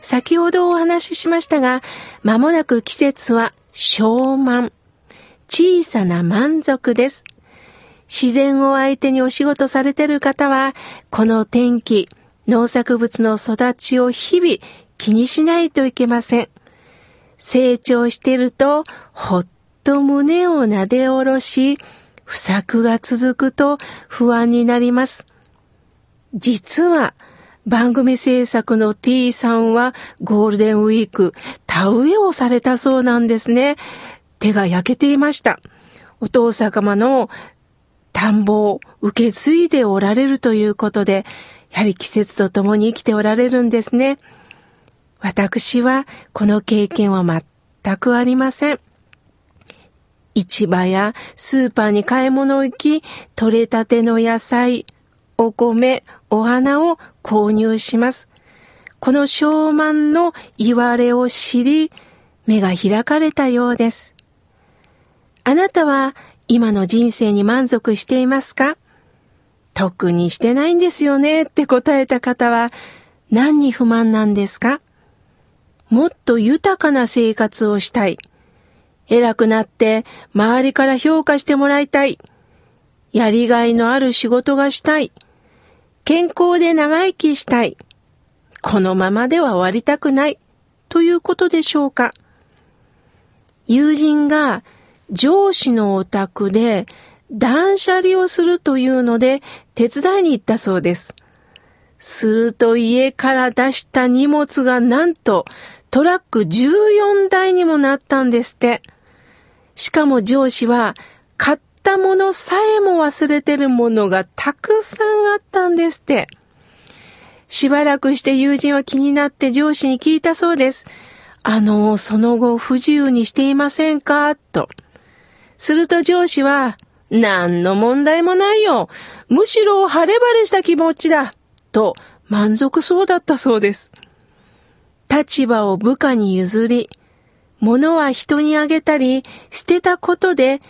先ほどお話ししましたが間もなく季節は小満小さな満足です。自然を相手にお仕事されている方はこの天気農作物の育ちを日々気にしないといけません。成長していると、ほっと胸をなで下ろし、不作が続くと不安になります。実は、番組制作の T さんはゴールデンウィーク田植えをされたそうなんですね。手が焼けていました。お父様の田んぼを受け継いでおられるということで、やはり季節とともに生きておられるんですね。私はこの経験は全くありません。市場やスーパーに買い物行き、取れたての野菜、お米、お花を購入します。この昭満の言われを知り、目が開かれたようです。あなたは今の人生に満足していますか？特にしてないんですよねって答えた方は何に不満なんですか？もっと豊かな生活をしたい。偉くなって周りから評価してもらいたい。やりがいのある仕事がしたい。健康で長生きしたい。このままでは終わりたくない。ということでしょうか。友人が上司のお宅で断捨離をするというので手伝いに行ったそうです。すると家から出した荷物がなんとトラック14台にもなったんですって。しかも上司は買ったものさえも忘れてるものがたくさんあったんですって。しばらくして友人は気になって上司に聞いたそうです。あの、その後不自由にしていませんか？と。すると上司は、何の問題もないよ。むしろ晴れ晴れした気持ちだ。と満足そうだったそうです。立場を部下に譲り、物は人にあげたり、捨てたことで、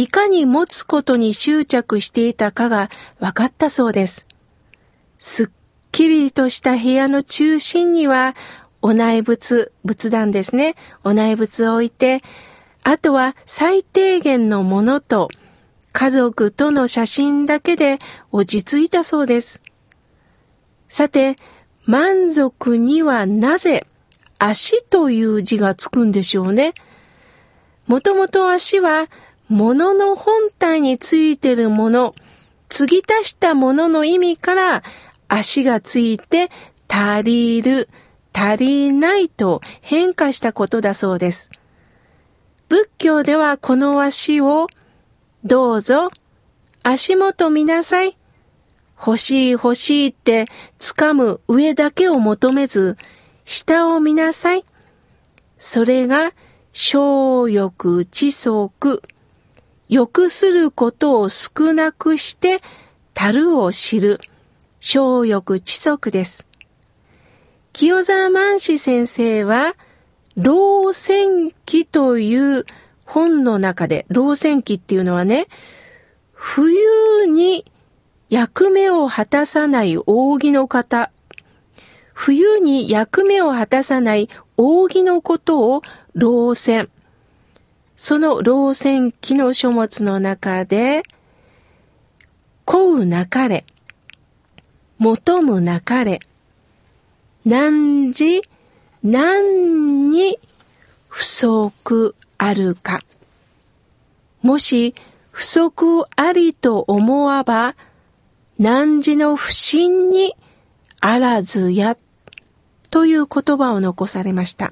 いかに持つことに執着していたかが分かったそうです。すっきりとした部屋の中心には、お内仏、仏壇ですね。お内仏を置いて、あとは最低限のものと、家族との写真だけで落ち着いたそうです。さて、満足にはなぜ足という字がつくんでしょうね。もともと足は物の本体についてるもの、継ぎ足したものの意味から足がついて足りる、足りないと変化したことだそうです。仏教ではこの足をどうぞ足元見なさい欲しい欲しいって掴む上だけを求めず、下を見なさい。それが、小欲知足。欲することを少なくして、樽を知る。小欲知足です。清沢万志先生は、老戦記という本の中で、老戦記っていうのはね、冬に役目を果たさない扇の方、冬に役目を果たさない扇のことを老戦。その老戦記の書物の中で、こうなかれ、求むなかれ、何時何に不足あるか。もし不足ありと思わば、汝の不信にあらずやという言葉を残されました。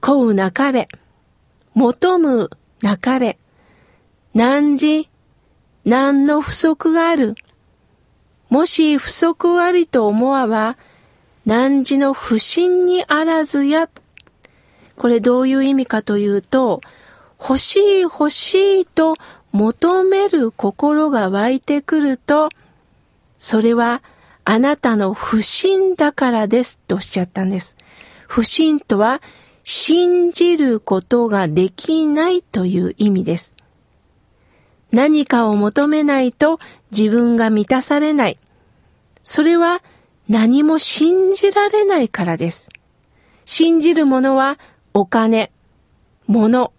こうなかれ、求むなかれ、汝、何の不足がある。もし不足ありと思わば、汝の不信にあらずや。これどういう意味かというと、欲しい欲しいと求める心が湧いてくると、それはあなたの不信だからですとおっしゃったんです。不信とは信じることができないという意味です。何かを求めないと自分が満たされない。それは何も信じられないからです。信じるものはお金、物、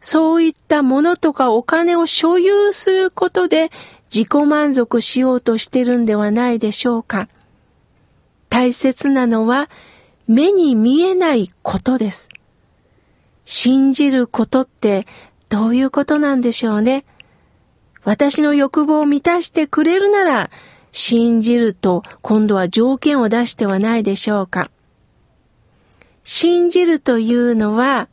そういったものとかお金を所有することで自己満足しようとしてるんではないでしょうか。大切なのは目に見えないことです。信じることってどういうことなんでしょうね。私の欲望を満たしてくれるなら、信じると今度は条件を出してはないでしょうか。信じるというのは、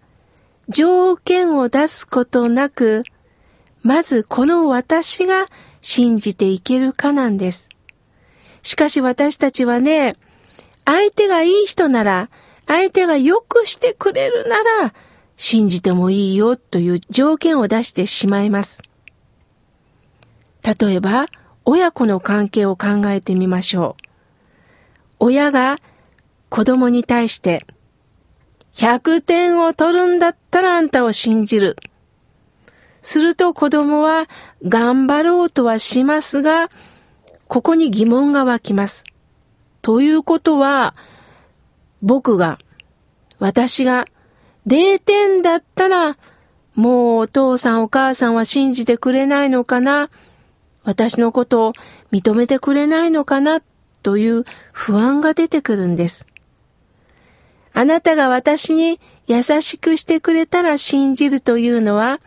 条件を出すことなく、まずこの私が信じていけるかなんです。しかし私たちはね、相手がいい人なら、相手が良くしてくれるなら、信じてもいいよという条件を出してしまいます。例えば、親子の関係を考えてみましょう。親が子供に対して、100点を取るんだったらあんたを信じる。すると子供は頑張ろうとはしますが、ここに疑問が湧きます。ということは、僕が、私が0点だったら、もうお父さんお母さんは信じてくれないのかな私のことを認めてくれないのかなという不安が出てくるんです。あなたが私に優しくしてくれたら信じるというのは、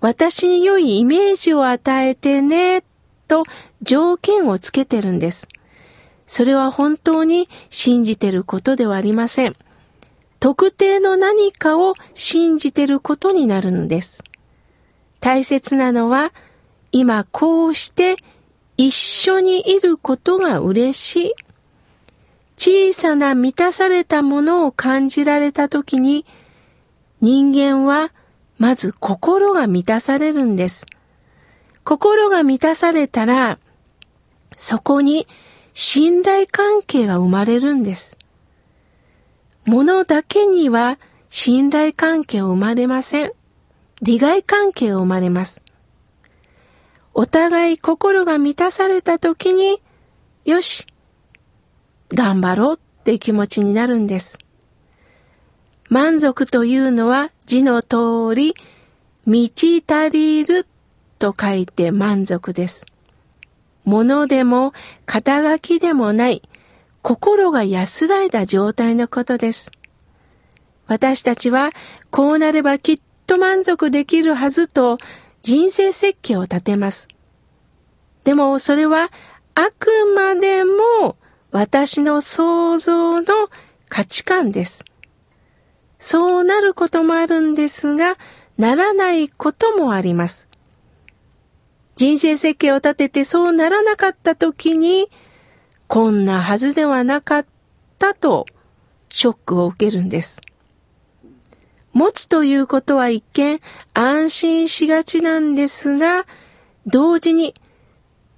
私に良いイメージを与えてね、と条件をつけてるんです。それは本当に信じてることではありません。特定の何かを信じてることになるのです。大切なのは、今こうして一緒にいることが嬉しい。小さな満たされたものを感じられたときに、人間はまず心が満たされるんです。心が満たされたら、そこに信頼関係が生まれるんです。物だけには信頼関係を生まれません。利害関係が生まれます。お互い心が満たされた時に、よし、頑張ろうって気持ちになるんです。満足というのは字の通り、満ち足りると書いて満足です。物でも肩書きでもない心が安らいだ状態のことです。私たちはこうなればきっと満足できるはずと人生設計を立てます。でもそれはあくまでも私の想像の価値観です。そうなることもあるんですが、ならないこともあります。人生設計を立ててそうならなかった時に、こんなはずではなかったとショックを受けるんです。持つということは一見安心しがちなんですが、同時に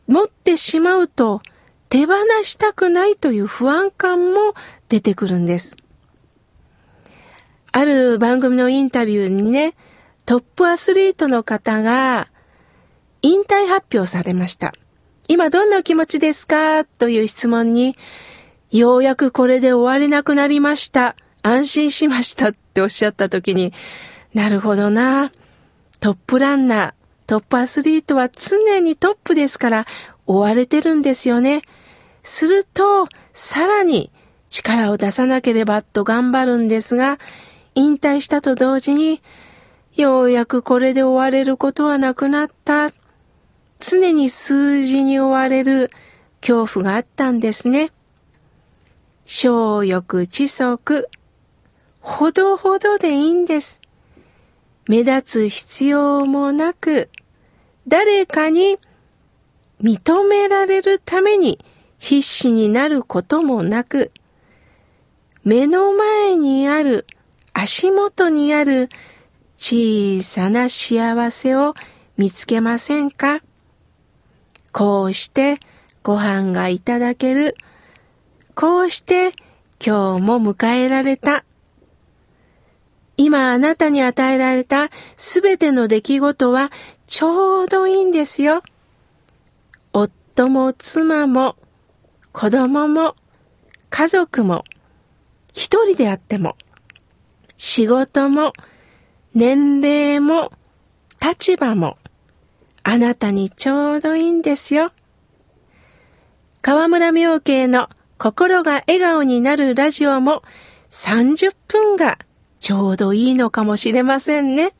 持ってしまうと手放したくないという不安感も出てくるんです。ある番組のインタビューにね、トップアスリートの方が引退発表されました。今どんなお気持ちですか？という質問に、ようやくこれで終われなくなりました。安心しましたっておっしゃった時に、なるほどな。トップランナー、トップアスリートは常にトップですから追われてるんですよね。すると、さらに力を出さなければと頑張るんですが、引退したと同時に、ようやくこれで終われることはなくなった。常に数字に追われる恐怖があったんですね。小欲知足、ほどほどでいいんです。目立つ必要もなく、誰かに認められるために必死になることもなく、目の前にある足元にある小さな幸せを見つけませんか？こうしてご飯がいただける。こうして今日も迎えられた。今あなたに与えられたすべての出来事はちょうどいいんですよ。夫も妻も子供も家族も一人であっても仕事も年齢も立場もあなたにちょうどいいんですよ。河村明慶の心が笑顔になるラジオも30分がちょうどいいのかもしれませんね。